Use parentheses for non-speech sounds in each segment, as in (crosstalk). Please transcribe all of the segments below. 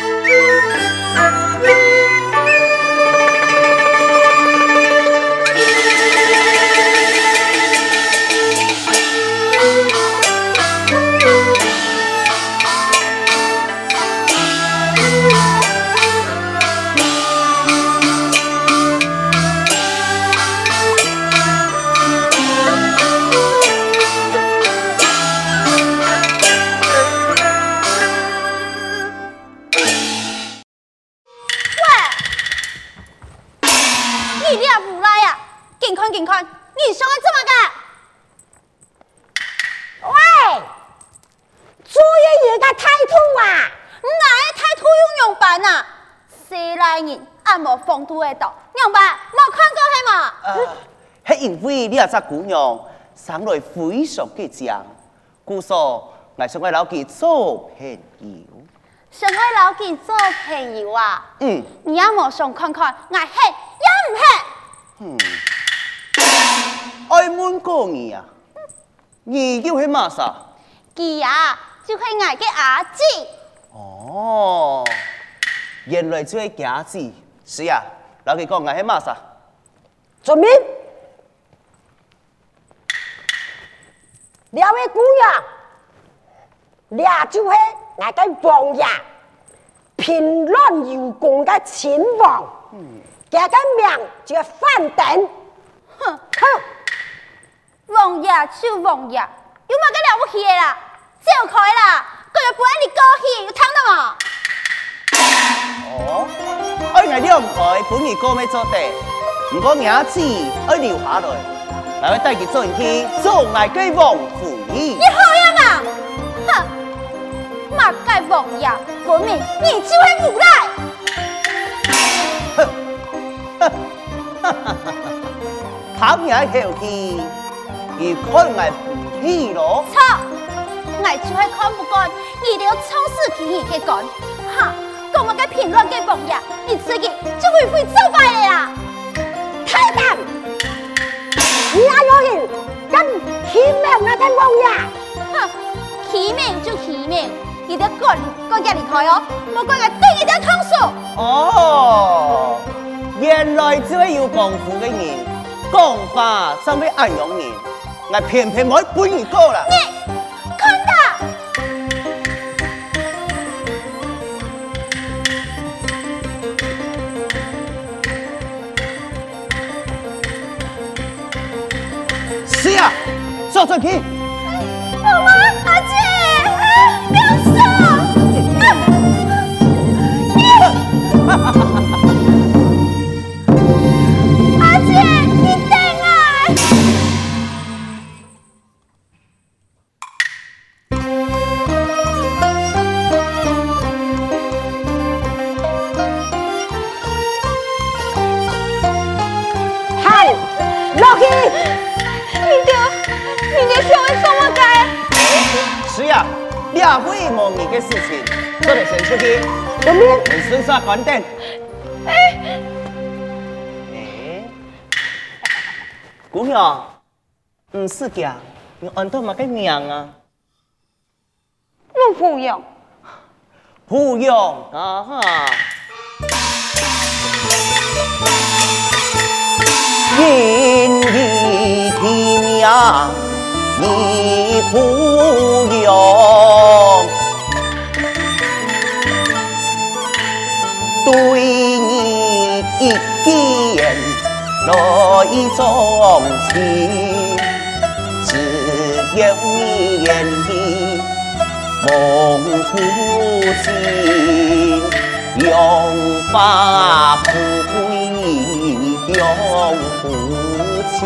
Música 你也只姑娘生来非常倔强，故说我想爱老几做朋友。想爱老几做朋友啊？嗯。你也莫想看看，我黑也唔黑。嗯。爱问过你啊？你叫系嘛啥？佢啊，就系我嘅阿姊。哦，原来就系假子。是啊，老几讲我系嘛啥？准备？两位姑娘，俩就是那个王爷，平乱有功的亲王，这个名叫范登。哼哼，王爷就王爷，有乜个了不起的啦？走开啦，佢又不爱你高兴，有听到吗？哦，爱爱了唔开，本儿哥没做地，唔过名字爱留下来。来要带去做人去做爱嘅王夫人。你好样啊！哼，马盖王爷，分明你就会无赖。(laughs) 哼，哈哈哈哈！他们还你看我不起咯？错，我就会看不惯，你哋要充实起义嘅干。平乱嘅王爷，你自己就会会做败嘅啦。太胆！你人跟欺命那个王爷？哼，欺命就欺命，你得管管家离开哦，莫怪我对你哋通数。哦，原来只系有功夫嘅人，讲话就会安容人，我偏偏冇本事过啦。你。坐上去。妈妈，阿姐，不要说。是呀，两位莫逆的事情，做得先出去。什么？你身上关灯。哎，哎，姑娘，唔是嘅，你按到乜嘅名啊？陆芙蓉。芙蓉啊哈。因你的名。你不用对你一见来钟情，只有你眼里梦不醒，永发不归，永不亲。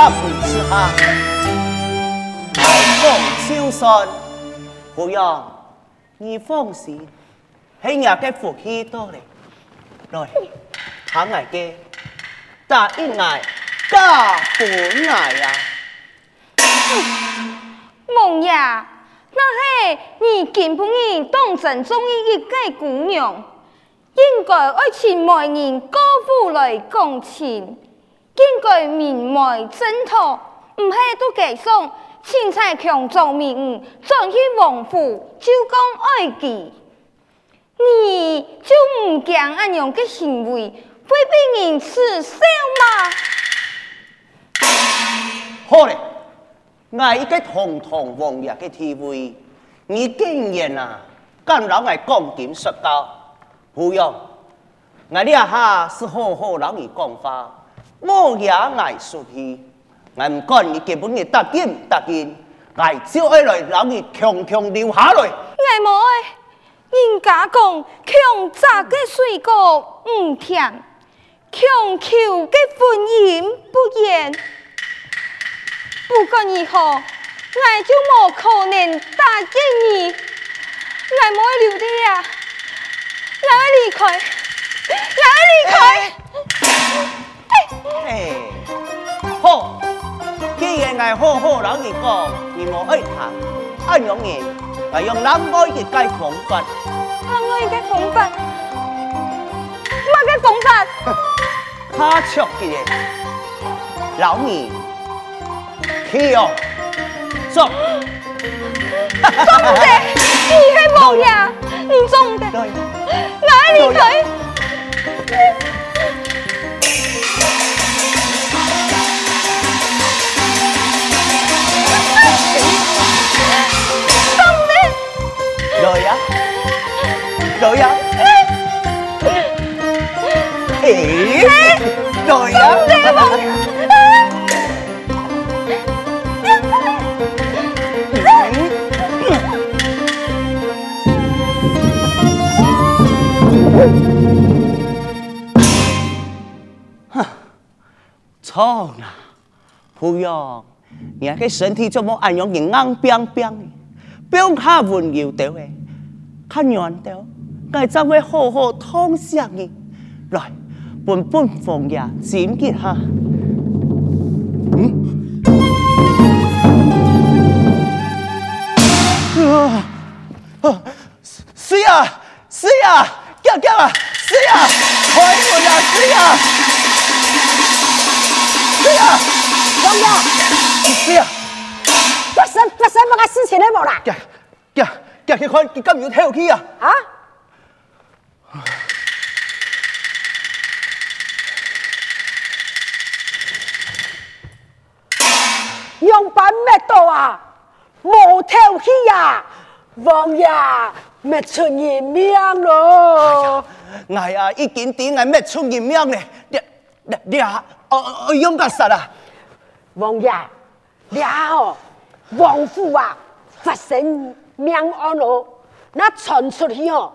下不吃哈，来讲就算，不要你放心，喺伢嘅福气多咧，来，他伢嘅答应伢嫁本伢呀，王爷，那系你根本你当真中意一个姑娘，应该爱请媒人高夫来讲情。应该明媒正娶，唔系都计上，钱财强壮名，转去王府就讲爱己，你就唔惊安样嘅行为会被人耻笑吗？好嘞，我一个堂堂王爷嘅地位，你竟然啊敢老爱讲点说教，不用，我呢下是好好老你讲话。我也爱出去，我唔管你根本嘅答应唔答应，我就爱来让你强强留下来。爱，人家讲强摘嘅水果唔甜，强求嘅婚姻不言。不管如何，我就冇可能答应你，我冇爱留低啊，我要离开，我要离开。欸哎，好，既然我好好老你讲，你莫爱谈，安样嘢，我用男爱嘅解方法。男爱嘅方法，乜嘅方法？他出嘅，老你，去哦，走。总得，你系王爷，你总得，我离开。来呀，来呀，诶，来呀，哼，错了，不用，你个身体怎么按样硬邦邦的？不用他温柔的，看软的，我就会好好痛惜你。来，本本凤爷检结下。嗯？啊啊！是啊，是啊，叫叫啊，是啊，开门啊，是啊，是啊，凤爷，是啊。发生发生乜嘅事情咧冇啦？呀呀呀！去看佢今日跳起啊！啊！样板咩到啊？冇跳起啊！王爷咩出人命咯？哎呀，已经点系咩出人命咧？你你你啊！哦哦，用个啥啊？王爷，你好。王府啊，发生命案咯，那传出去哦，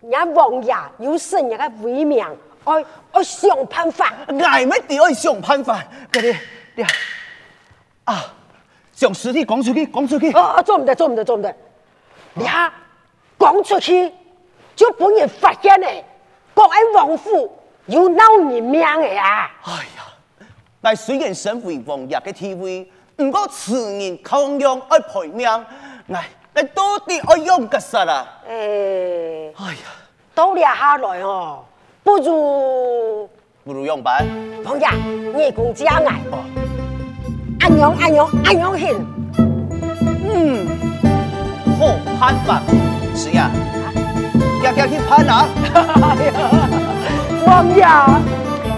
人家王爷有生人家威名，爱爱想办法，挨乜地爱想办法？嗰啲啲啊，将尸体讲出去，讲出去。哦，做唔得，做唔得，做唔得。你下讲出去，就本人发现咧，讲喺王府有闹人命的啊！哎呀，但虽然身为王爷嘅地位。唔过此人抗用爱赔命，哎，你到底爱用个啥啦？诶，哎呀，都了下来哦，不如不如用板。王爷，你公家爱，安样安样安样行？嗯，好判吧，是呀，要要去判啊！(laughs) 王爷，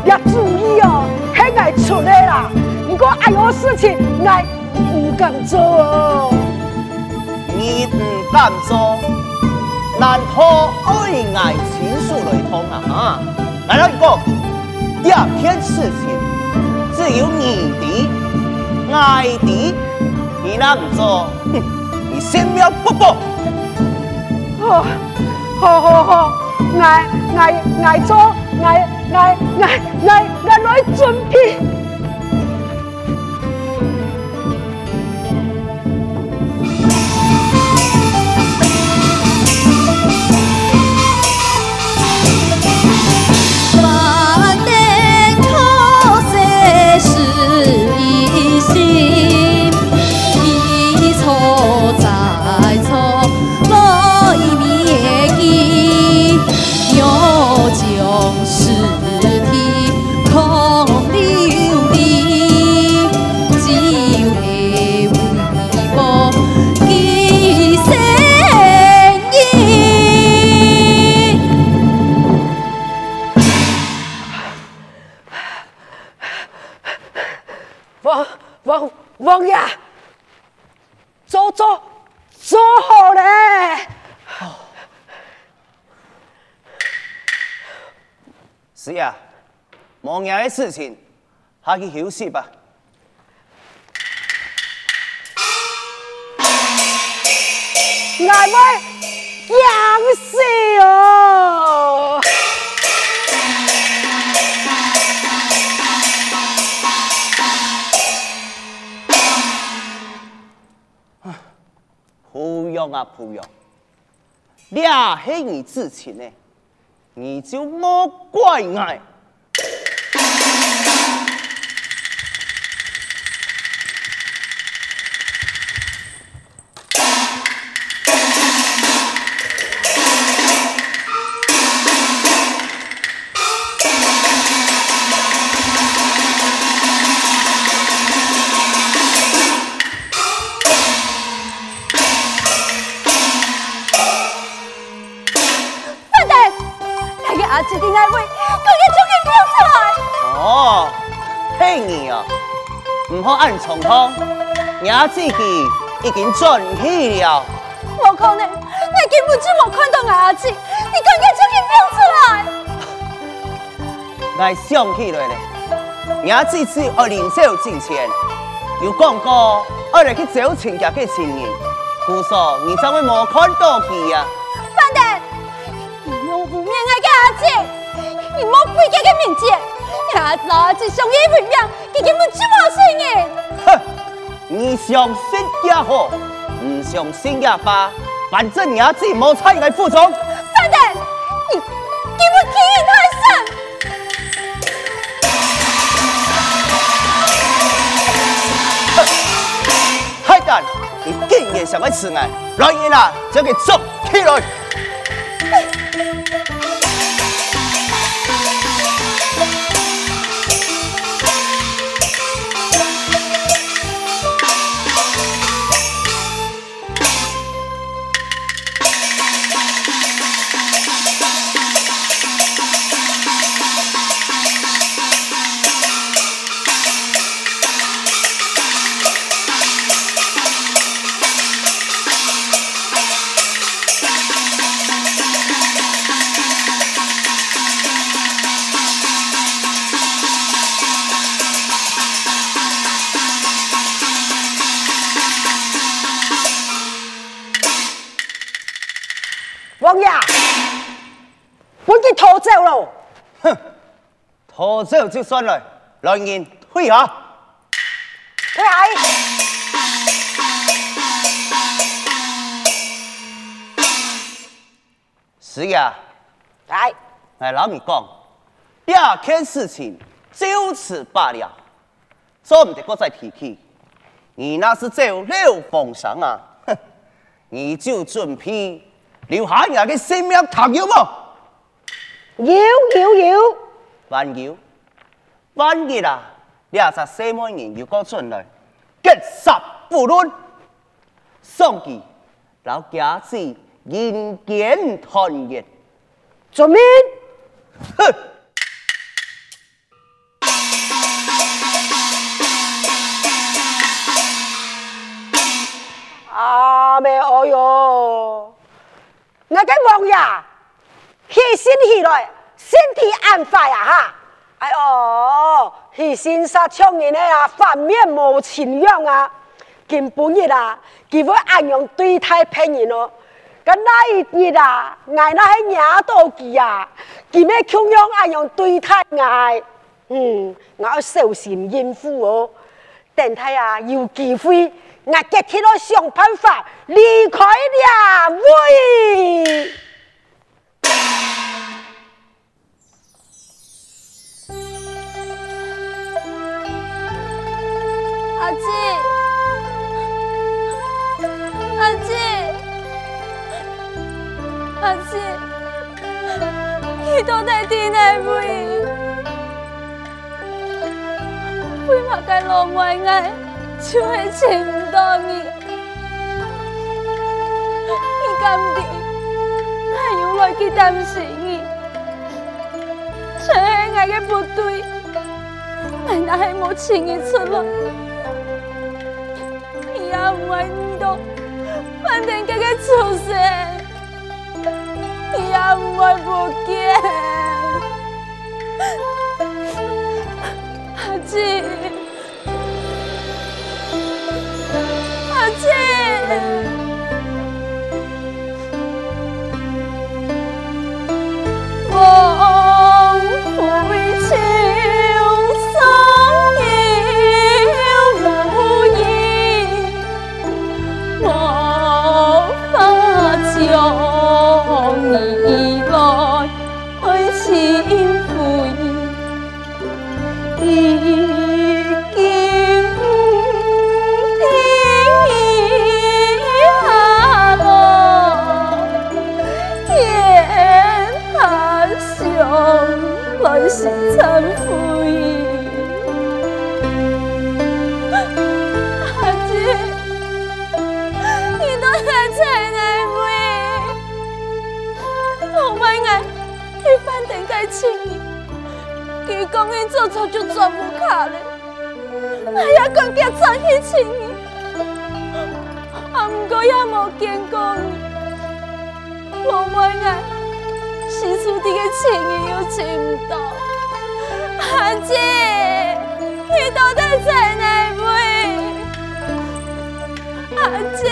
要注意哦，还爱出来啦。如果还有事情，我唔敢做哦。你不敢做，难道爱爱情书来通啊？啊，来了一个，第二件事情只有你的爱的，你那唔做，哼，你先不要不不。好，好好好，爱爱爱做，爱爱爱爱爱来准备。王爷的事情，下去休息吧。俺们养死哦！不用啊，不用。俩是你之前呢，你就莫怪我。好按重通，伢自己已经转去了。我可能，你根本就冇看到伢子，你赶紧出去表出来。我想起来了，伢子是二零九之前有讲过，二来去找亲家嘅亲人，故说你怎会冇看到佢啊？反正，你用不面爱嘅伢子，你冇背佢嘅名字，伢子是相依为命。你根本就冇信任。哼，你相信也好，唔相信也罢，反正你自己冇参与来负责。反正你给我听他声。哼，海胆，你竟然想来吃爱，来人啊，将佢捉起来。拖走就算了，来人退下。退下。是呀，来，来老米讲，第二件事情就此罢了，做唔得过再提起。你那是走漏风声啊，哼，你就准备。留下人嘅性命谈要么？要要要，还要？万一啊，两只西门人又过进来，结杀不论，送佢老家子人间团圆，做咩？哼！阿妹，哎哟！我嘅王爷起身起来，身体安坏呀哈！哎呦，起身杀抢人的啊，反面无情样啊！根本日啊，佢会安样对待别人哦。咁那一日啊，挨那些惹到佢啊，佢咩穷样安样对待挨？嗯，我要小心应付哦。等他啊，有机会。我今天要想办法离开两位。阿姊，阿姊，阿姊，你到底在哪位？为嘛该落外爱？就会请不到你，你甘地，还有来去担心你，这是我的不对，俺那还没轻易出来，也唔会懂饭店这个出息，也唔会不见。阿姐，亲，啊，不过也无见过你，无买爱，是厝底个情人又亲不到，阿姐，你到底在哪位？阿姐。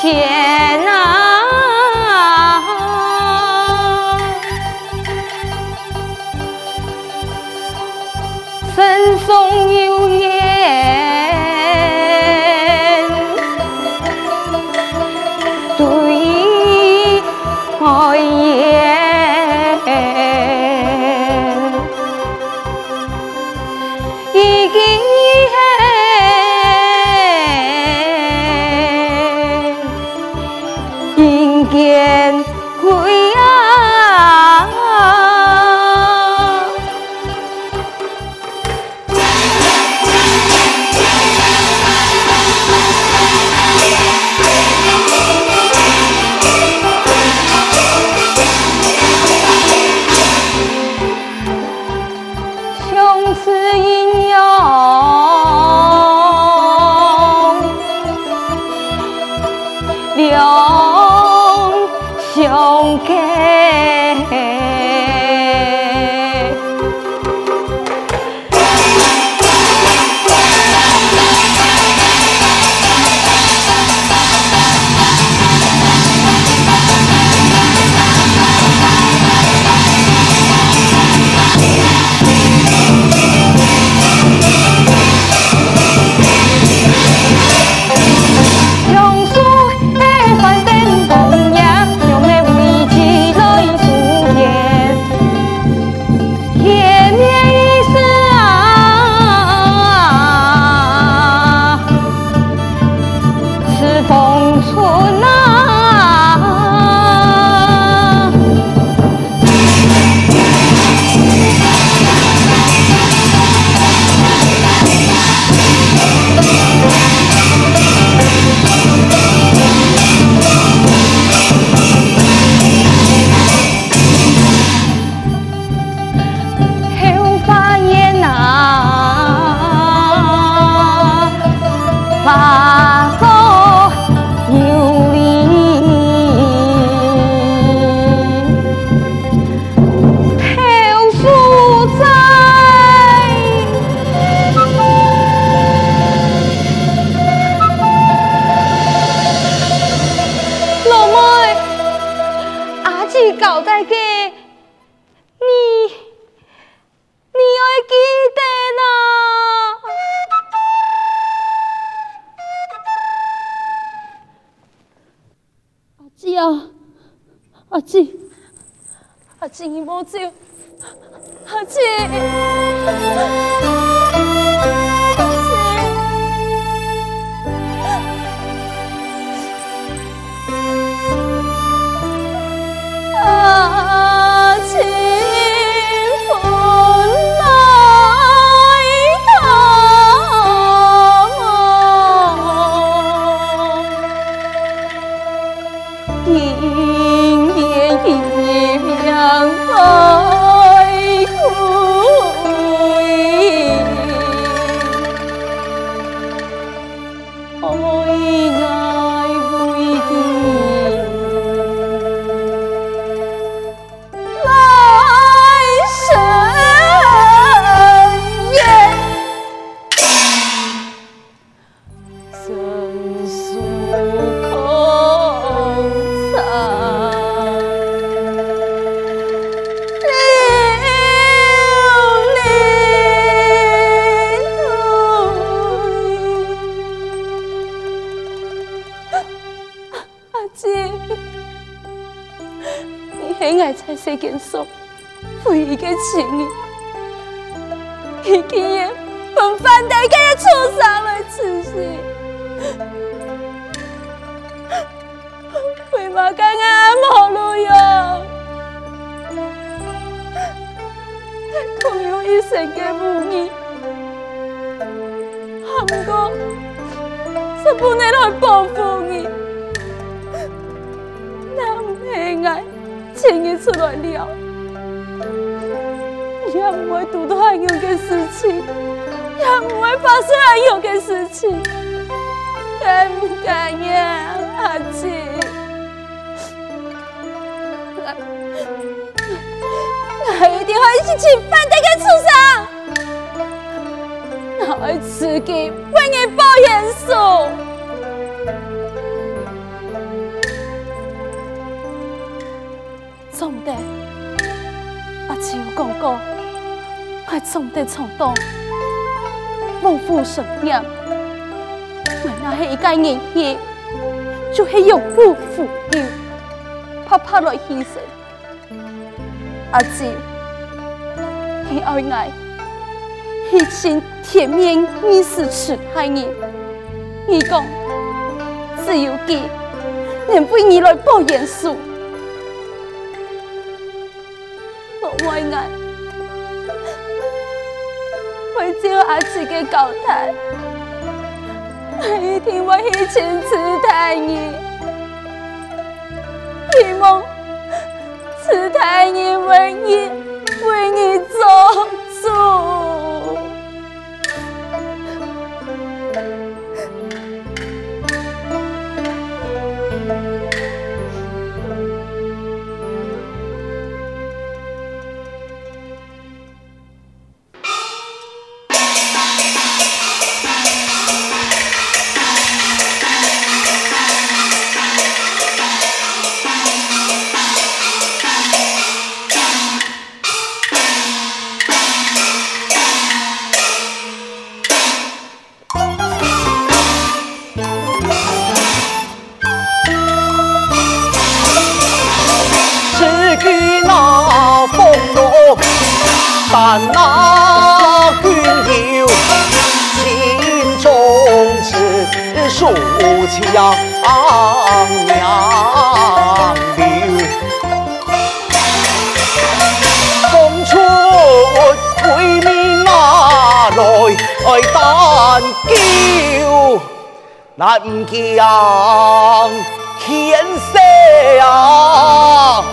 天呐钱无 (laughs) 这件事，唯一的情谊，已经也分翻大家的出生了，此事，为嘛刚刚无路用？共有一生的母女，不过是不能来报复你，钱也出来了，也不会遇到很有的事情，也不会发生很有的事情，敢不敢呀，阿姊？我一定会去请反对的畜生，我会自己为你报严肃。阿姊有讲过，我总得冲动，不负信任。我那是一个人气，就是用不负责，拍拍来牺牲。阿姊，你爱爱，一心铁面你是痴爱你，你讲只有佢能为你来报严肃。为爱，为照阿姊的交代，我一定会去亲自带你，希望慈太你为你为你做。强娘了，送出闺蜜拿来担骄，难将天色啊！